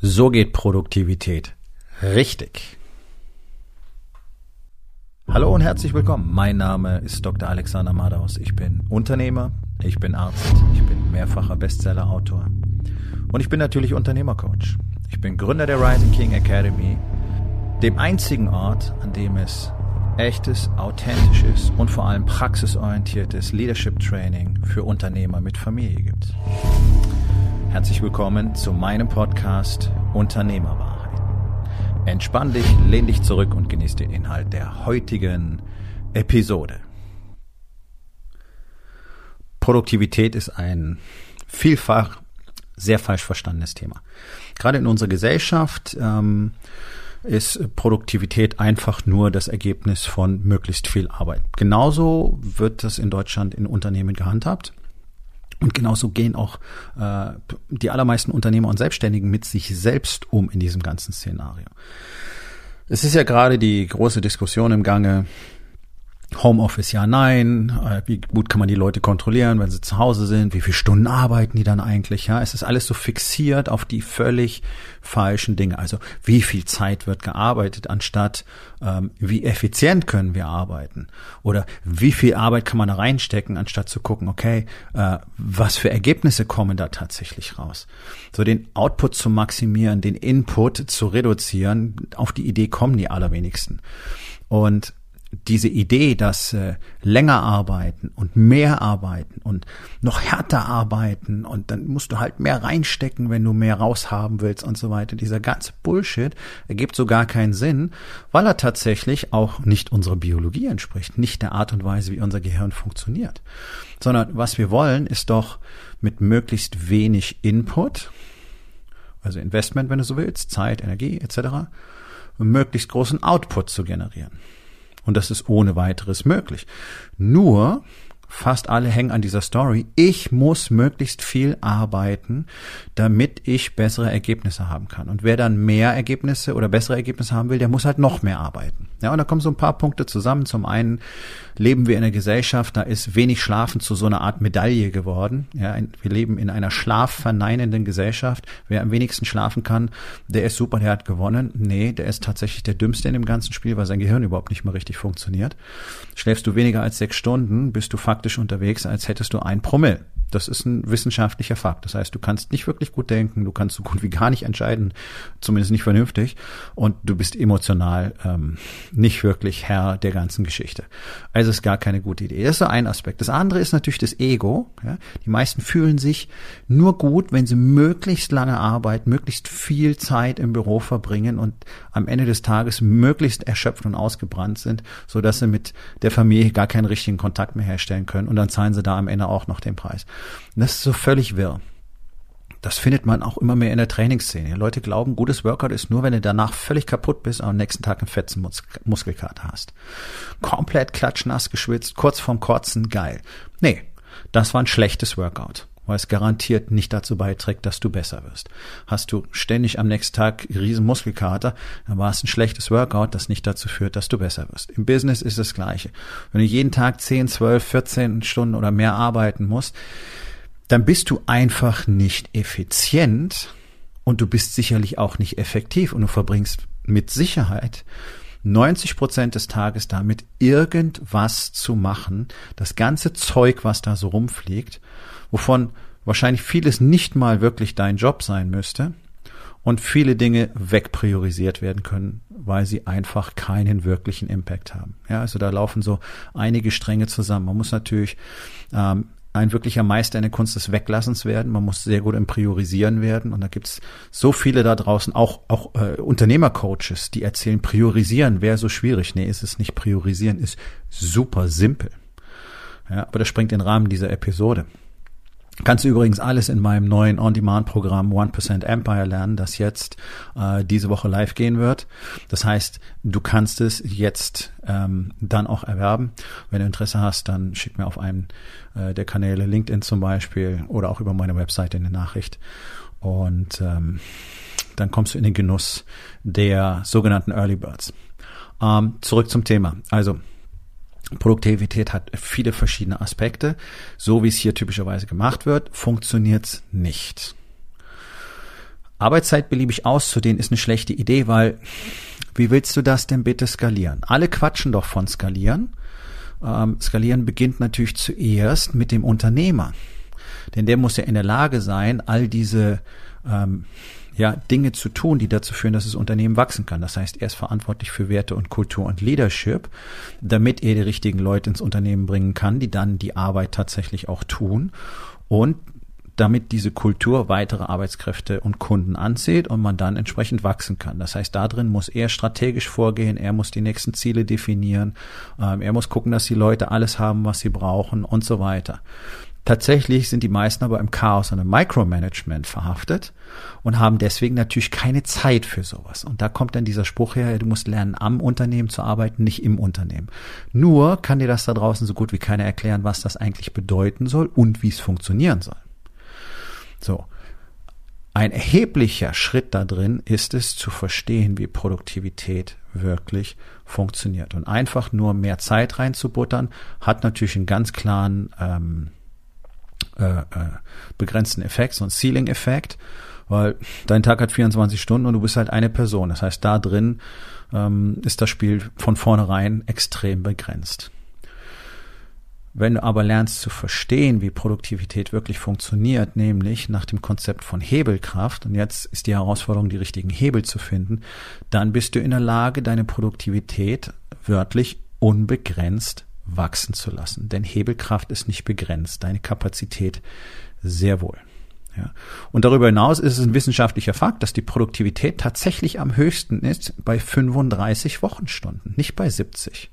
So geht Produktivität. Richtig. Hallo und herzlich willkommen. Mein Name ist Dr. Alexander Madaus. Ich bin Unternehmer, ich bin Arzt, ich bin mehrfacher Bestsellerautor und ich bin natürlich Unternehmercoach. Ich bin Gründer der Rising King Academy, dem einzigen Ort, an dem es echtes, authentisches und vor allem praxisorientiertes Leadership Training für Unternehmer mit Familie gibt. Herzlich willkommen zu meinem Podcast Unternehmerwahrheit. Entspann dich, lehn dich zurück und genieß den Inhalt der heutigen Episode. Produktivität ist ein vielfach sehr falsch verstandenes Thema. Gerade in unserer Gesellschaft ähm, ist Produktivität einfach nur das Ergebnis von möglichst viel Arbeit. Genauso wird das in Deutschland in Unternehmen gehandhabt. Und genauso gehen auch äh, die allermeisten Unternehmer und Selbstständigen mit sich selbst um in diesem ganzen Szenario. Es ist ja gerade die große Diskussion im Gange, Homeoffice ja, nein. Äh, wie gut kann man die Leute kontrollieren, wenn sie zu Hause sind? Wie viele Stunden arbeiten die dann eigentlich? Ja, es ist alles so fixiert auf die völlig falschen Dinge. Also wie viel Zeit wird gearbeitet, anstatt ähm, wie effizient können wir arbeiten? Oder wie viel Arbeit kann man da reinstecken, anstatt zu gucken, okay, äh, was für Ergebnisse kommen da tatsächlich raus? So den Output zu maximieren, den Input zu reduzieren, auf die Idee kommen die allerwenigsten. Und diese Idee, dass äh, länger arbeiten und mehr arbeiten und noch härter arbeiten und dann musst du halt mehr reinstecken, wenn du mehr raushaben willst und so weiter. Dieser ganze Bullshit ergibt so gar keinen Sinn, weil er tatsächlich auch nicht unserer Biologie entspricht, nicht der Art und Weise, wie unser Gehirn funktioniert. Sondern was wir wollen, ist doch mit möglichst wenig Input, also Investment, wenn du so willst, Zeit, Energie etc., möglichst großen Output zu generieren. Und das ist ohne weiteres möglich. Nur, fast alle hängen an dieser Story. Ich muss möglichst viel arbeiten, damit ich bessere Ergebnisse haben kann. Und wer dann mehr Ergebnisse oder bessere Ergebnisse haben will, der muss halt noch mehr arbeiten. Ja, und da kommen so ein paar Punkte zusammen. Zum einen leben wir in einer Gesellschaft, da ist wenig Schlafen zu so einer Art Medaille geworden. Ja, wir leben in einer schlafverneinenden Gesellschaft. Wer am wenigsten schlafen kann, der ist super, der hat gewonnen. Nee, der ist tatsächlich der Dümmste in dem ganzen Spiel, weil sein Gehirn überhaupt nicht mehr richtig funktioniert. Schläfst du weniger als sechs Stunden, bist du faktisch unterwegs, als hättest du ein Promille. Das ist ein wissenschaftlicher Fakt. Das heißt, du kannst nicht wirklich gut denken, du kannst so gut wie gar nicht entscheiden, zumindest nicht vernünftig, und du bist emotional ähm, nicht wirklich Herr der ganzen Geschichte. Also ist gar keine gute Idee. Das ist so ein Aspekt. Das andere ist natürlich das Ego. Ja? Die meisten fühlen sich nur gut, wenn sie möglichst lange arbeiten, möglichst viel Zeit im Büro verbringen und am Ende des Tages möglichst erschöpft und ausgebrannt sind, so dass sie mit der Familie gar keinen richtigen Kontakt mehr herstellen können. Und dann zahlen sie da am Ende auch noch den Preis. Und das ist so völlig wirr. Das findet man auch immer mehr in der Trainingsszene. Leute glauben, gutes Workout ist nur, wenn du danach völlig kaputt bist und am nächsten Tag einen fetzen Mus Muskelkater hast. Komplett klatschnass geschwitzt, kurz vorm Kotzen, geil. Nee, das war ein schlechtes Workout weil es garantiert nicht dazu beiträgt, dass du besser wirst. Hast du ständig am nächsten Tag riesen Muskelkater, dann war es ein schlechtes Workout, das nicht dazu führt, dass du besser wirst. Im Business ist das Gleiche. Wenn du jeden Tag 10, 12, 14 Stunden oder mehr arbeiten musst, dann bist du einfach nicht effizient und du bist sicherlich auch nicht effektiv und du verbringst mit Sicherheit 90 Prozent des Tages damit, irgendwas zu machen, das ganze Zeug, was da so rumfliegt, wovon wahrscheinlich vieles nicht mal wirklich dein Job sein müsste und viele Dinge wegpriorisiert werden können, weil sie einfach keinen wirklichen Impact haben. Ja, also da laufen so einige Stränge zusammen. Man muss natürlich ähm, ein wirklicher Meister in der Kunst des Weglassens werden. Man muss sehr gut im Priorisieren werden. Und da gibt's so viele da draußen, auch, auch äh, Unternehmercoaches, die erzählen, priorisieren wäre so schwierig. Nee, ist es nicht. Priorisieren ist super simpel. Ja, aber das springt den Rahmen dieser Episode. Kannst du übrigens alles in meinem neuen On-Demand-Programm 1% Empire lernen, das jetzt äh, diese Woche live gehen wird. Das heißt, du kannst es jetzt ähm, dann auch erwerben. Wenn du Interesse hast, dann schick mir auf einen äh, der Kanäle, LinkedIn zum Beispiel, oder auch über meine Webseite eine Nachricht. Und ähm, dann kommst du in den Genuss der sogenannten Early Birds. Ähm, zurück zum Thema. Also Produktivität hat viele verschiedene Aspekte. So wie es hier typischerweise gemacht wird, funktioniert es nicht. Arbeitszeit beliebig auszudehnen ist eine schlechte Idee, weil wie willst du das denn bitte skalieren? Alle quatschen doch von skalieren. Ähm, skalieren beginnt natürlich zuerst mit dem Unternehmer. Denn der muss ja in der Lage sein, all diese ähm, ja, Dinge zu tun, die dazu führen, dass das Unternehmen wachsen kann. Das heißt, er ist verantwortlich für Werte und Kultur und Leadership, damit er die richtigen Leute ins Unternehmen bringen kann, die dann die Arbeit tatsächlich auch tun und damit diese Kultur weitere Arbeitskräfte und Kunden anzieht und man dann entsprechend wachsen kann. Das heißt, da drin muss er strategisch vorgehen, er muss die nächsten Ziele definieren, ähm, er muss gucken, dass die Leute alles haben, was sie brauchen und so weiter. Tatsächlich sind die meisten aber im Chaos und im Micromanagement verhaftet und haben deswegen natürlich keine Zeit für sowas. Und da kommt dann dieser Spruch her, du musst lernen, am Unternehmen zu arbeiten, nicht im Unternehmen. Nur kann dir das da draußen so gut wie keiner erklären, was das eigentlich bedeuten soll und wie es funktionieren soll. So. Ein erheblicher Schritt da drin ist es zu verstehen, wie Produktivität wirklich funktioniert. Und einfach nur mehr Zeit reinzubuttern, hat natürlich einen ganz klaren ähm, äh, äh, begrenzten Effekt, so ein Ceiling-Effekt, weil dein Tag hat 24 Stunden und du bist halt eine Person. Das heißt, da drin ähm, ist das Spiel von vornherein extrem begrenzt. Wenn du aber lernst zu verstehen, wie Produktivität wirklich funktioniert, nämlich nach dem Konzept von Hebelkraft, und jetzt ist die Herausforderung, die richtigen Hebel zu finden, dann bist du in der Lage, deine Produktivität wörtlich unbegrenzt wachsen zu lassen. Denn Hebelkraft ist nicht begrenzt, deine Kapazität sehr wohl. Ja. Und darüber hinaus ist es ein wissenschaftlicher Fakt, dass die Produktivität tatsächlich am höchsten ist bei 35 Wochenstunden, nicht bei 70.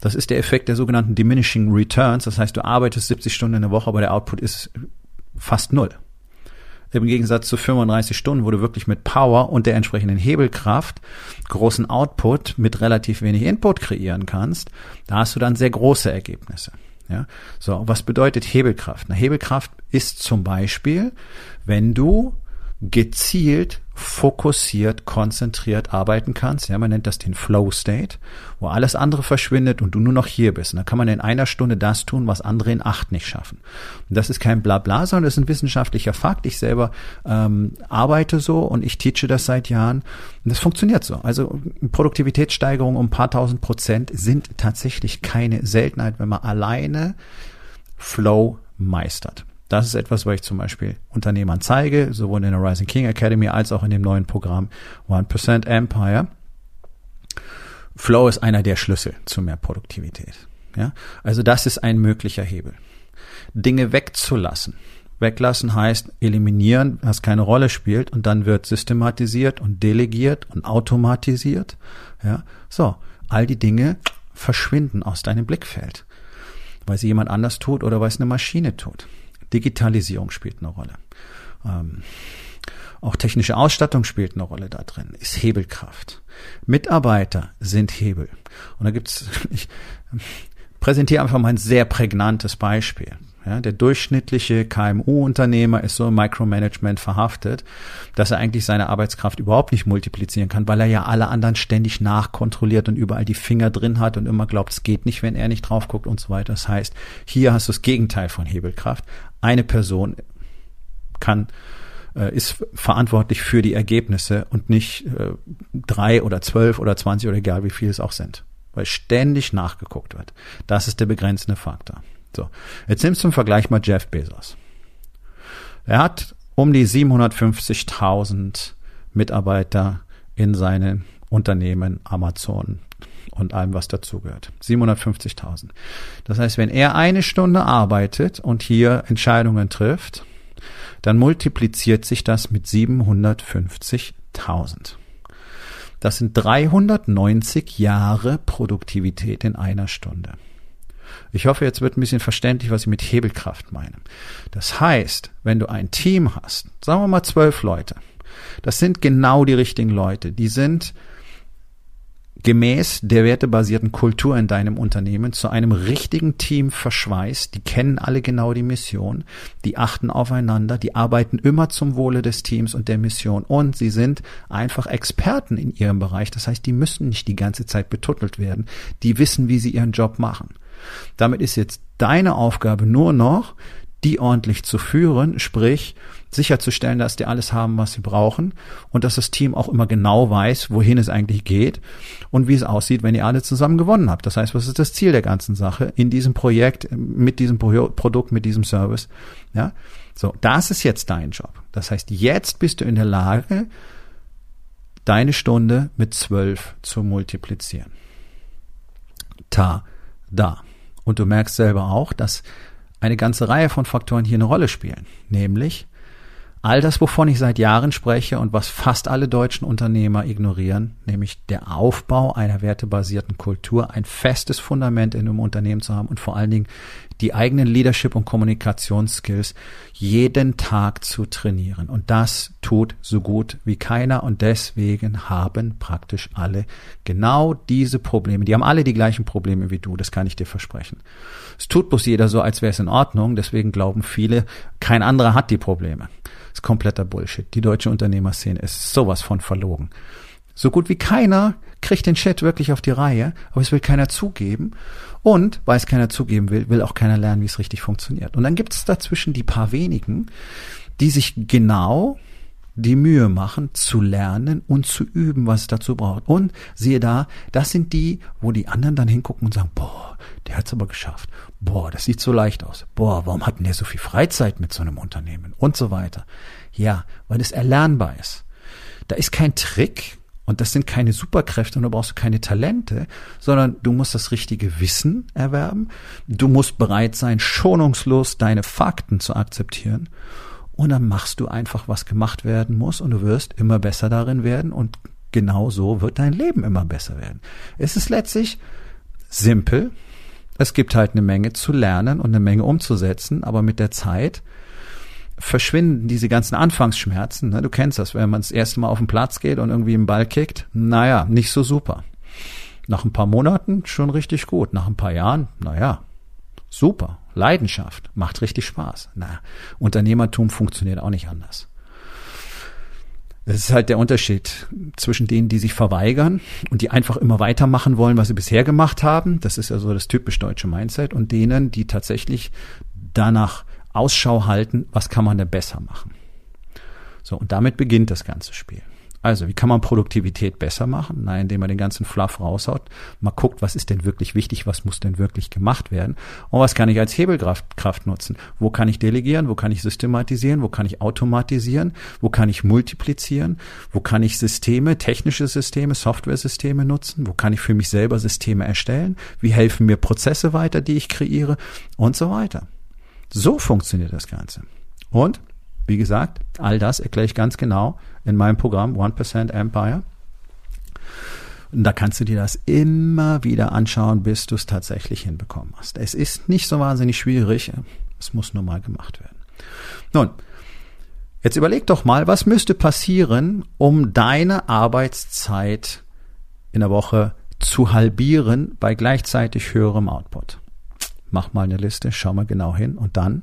Das ist der Effekt der sogenannten Diminishing Returns. Das heißt, du arbeitest 70 Stunden in der Woche, aber der Output ist fast null. Im Gegensatz zu 35 Stunden, wo du wirklich mit Power und der entsprechenden Hebelkraft großen Output mit relativ wenig Input kreieren kannst, da hast du dann sehr große Ergebnisse. Ja, so, was bedeutet Hebelkraft? Na, Hebelkraft ist zum Beispiel, wenn du gezielt, fokussiert, konzentriert arbeiten kannst. Ja, man nennt das den Flow State, wo alles andere verschwindet und du nur noch hier bist. Und dann kann man in einer Stunde das tun, was andere in acht nicht schaffen. Und das ist kein Blabla, sondern das ist ein wissenschaftlicher Fakt. Ich selber ähm, arbeite so und ich teache das seit Jahren. Und das funktioniert so. Also Produktivitätssteigerungen um ein paar tausend Prozent sind tatsächlich keine Seltenheit, wenn man alleine Flow meistert. Das ist etwas, was ich zum Beispiel Unternehmern zeige, sowohl in der Rising King Academy als auch in dem neuen Programm 1% Empire. Flow ist einer der Schlüssel zu mehr Produktivität. Ja? Also das ist ein möglicher Hebel. Dinge wegzulassen. Weglassen heißt eliminieren, was keine Rolle spielt und dann wird systematisiert und delegiert und automatisiert. Ja? So, all die Dinge verschwinden aus deinem Blickfeld, weil sie jemand anders tut oder weil es eine Maschine tut. Digitalisierung spielt eine Rolle. Ähm, auch technische Ausstattung spielt eine Rolle da drin, ist Hebelkraft. Mitarbeiter sind Hebel. Und da gibt's, ich präsentiere einfach mal ein sehr prägnantes Beispiel. Ja, der durchschnittliche KMU-Unternehmer ist so im Micromanagement verhaftet, dass er eigentlich seine Arbeitskraft überhaupt nicht multiplizieren kann, weil er ja alle anderen ständig nachkontrolliert und überall die Finger drin hat und immer glaubt, es geht nicht, wenn er nicht drauf guckt und so weiter. Das heißt, hier hast du das Gegenteil von Hebelkraft. Eine Person kann äh, ist verantwortlich für die Ergebnisse und nicht äh, drei oder zwölf oder zwanzig oder egal wie viel es auch sind, weil ständig nachgeguckt wird. Das ist der begrenzende Faktor. So, jetzt nimmst du zum Vergleich mal Jeff Bezos. Er hat um die 750.000 Mitarbeiter in seinen Unternehmen, Amazon und allem, was dazugehört. 750.000. Das heißt, wenn er eine Stunde arbeitet und hier Entscheidungen trifft, dann multipliziert sich das mit 750.000. Das sind 390 Jahre Produktivität in einer Stunde. Ich hoffe, jetzt wird ein bisschen verständlich, was ich mit Hebelkraft meine. Das heißt, wenn du ein Team hast, sagen wir mal zwölf Leute, das sind genau die richtigen Leute. Die sind gemäß der wertebasierten Kultur in deinem Unternehmen zu einem richtigen Team verschweißt. Die kennen alle genau die Mission, die achten aufeinander, die arbeiten immer zum Wohle des Teams und der Mission und sie sind einfach Experten in ihrem Bereich. Das heißt, die müssen nicht die ganze Zeit betuttelt werden. Die wissen, wie sie ihren Job machen. Damit ist jetzt deine Aufgabe nur noch, die ordentlich zu führen, sprich sicherzustellen, dass die alles haben, was sie brauchen und dass das Team auch immer genau weiß, wohin es eigentlich geht und wie es aussieht, wenn ihr alle zusammen gewonnen habt. Das heißt, was ist das Ziel der ganzen Sache in diesem Projekt, mit diesem Pro Produkt, mit diesem Service? Ja, so, das ist jetzt dein Job. Das heißt, jetzt bist du in der Lage, deine Stunde mit zwölf zu multiplizieren. Ta, da. Und du merkst selber auch, dass eine ganze Reihe von Faktoren hier eine Rolle spielen. Nämlich all das, wovon ich seit Jahren spreche und was fast alle deutschen Unternehmer ignorieren, nämlich der Aufbau einer wertebasierten Kultur, ein festes Fundament in einem Unternehmen zu haben und vor allen Dingen die eigenen Leadership- und Kommunikationsskills jeden Tag zu trainieren. Und das tut so gut wie keiner. Und deswegen haben praktisch alle genau diese Probleme. Die haben alle die gleichen Probleme wie du, das kann ich dir versprechen. Es tut bloß jeder so, als wäre es in Ordnung. Deswegen glauben viele, kein anderer hat die Probleme. Das ist kompletter Bullshit. Die deutsche Unternehmerszene ist sowas von verlogen. So gut wie keiner kriegt den Chat wirklich auf die Reihe, aber es will keiner zugeben. Und weil es keiner zugeben will, will auch keiner lernen, wie es richtig funktioniert. Und dann gibt es dazwischen die paar wenigen, die sich genau die Mühe machen, zu lernen und zu üben, was es dazu braucht. Und siehe da, das sind die, wo die anderen dann hingucken und sagen, boah, der hat's aber geschafft. Boah, das sieht so leicht aus. Boah, warum hat denn der so viel Freizeit mit so einem Unternehmen? Und so weiter. Ja, weil es erlernbar ist. Da ist kein Trick, und das sind keine Superkräfte und du brauchst keine Talente, sondern du musst das richtige Wissen erwerben. Du musst bereit sein, schonungslos deine Fakten zu akzeptieren. Und dann machst du einfach, was gemacht werden muss und du wirst immer besser darin werden und genau so wird dein Leben immer besser werden. Es ist letztlich simpel. Es gibt halt eine Menge zu lernen und eine Menge umzusetzen, aber mit der Zeit verschwinden diese ganzen Anfangsschmerzen. Ne? Du kennst das, wenn man das erste Mal auf den Platz geht und irgendwie einen Ball kickt. Naja, nicht so super. Nach ein paar Monaten schon richtig gut. Nach ein paar Jahren, naja, super. Leidenschaft, macht richtig Spaß. Na, Unternehmertum funktioniert auch nicht anders. Es ist halt der Unterschied zwischen denen, die sich verweigern und die einfach immer weitermachen wollen, was sie bisher gemacht haben. Das ist also das typisch deutsche Mindset und denen, die tatsächlich danach Ausschau halten, was kann man denn besser machen. So, und damit beginnt das ganze Spiel. Also, wie kann man Produktivität besser machen? Na, indem man den ganzen Fluff raushaut, mal guckt, was ist denn wirklich wichtig, was muss denn wirklich gemacht werden und was kann ich als Hebelkraft Kraft nutzen? Wo kann ich delegieren? Wo kann ich systematisieren? Wo kann ich automatisieren? Wo kann ich multiplizieren? Wo kann ich Systeme, technische Systeme, Software-Systeme nutzen? Wo kann ich für mich selber Systeme erstellen? Wie helfen mir Prozesse weiter, die ich kreiere? Und so weiter. So funktioniert das Ganze. Und, wie gesagt, all das erkläre ich ganz genau in meinem Programm 1% Empire. Und da kannst du dir das immer wieder anschauen, bis du es tatsächlich hinbekommen hast. Es ist nicht so wahnsinnig schwierig. Es muss nur mal gemacht werden. Nun, jetzt überleg doch mal, was müsste passieren, um deine Arbeitszeit in der Woche zu halbieren bei gleichzeitig höherem Output mach mal eine Liste, schau mal genau hin und dann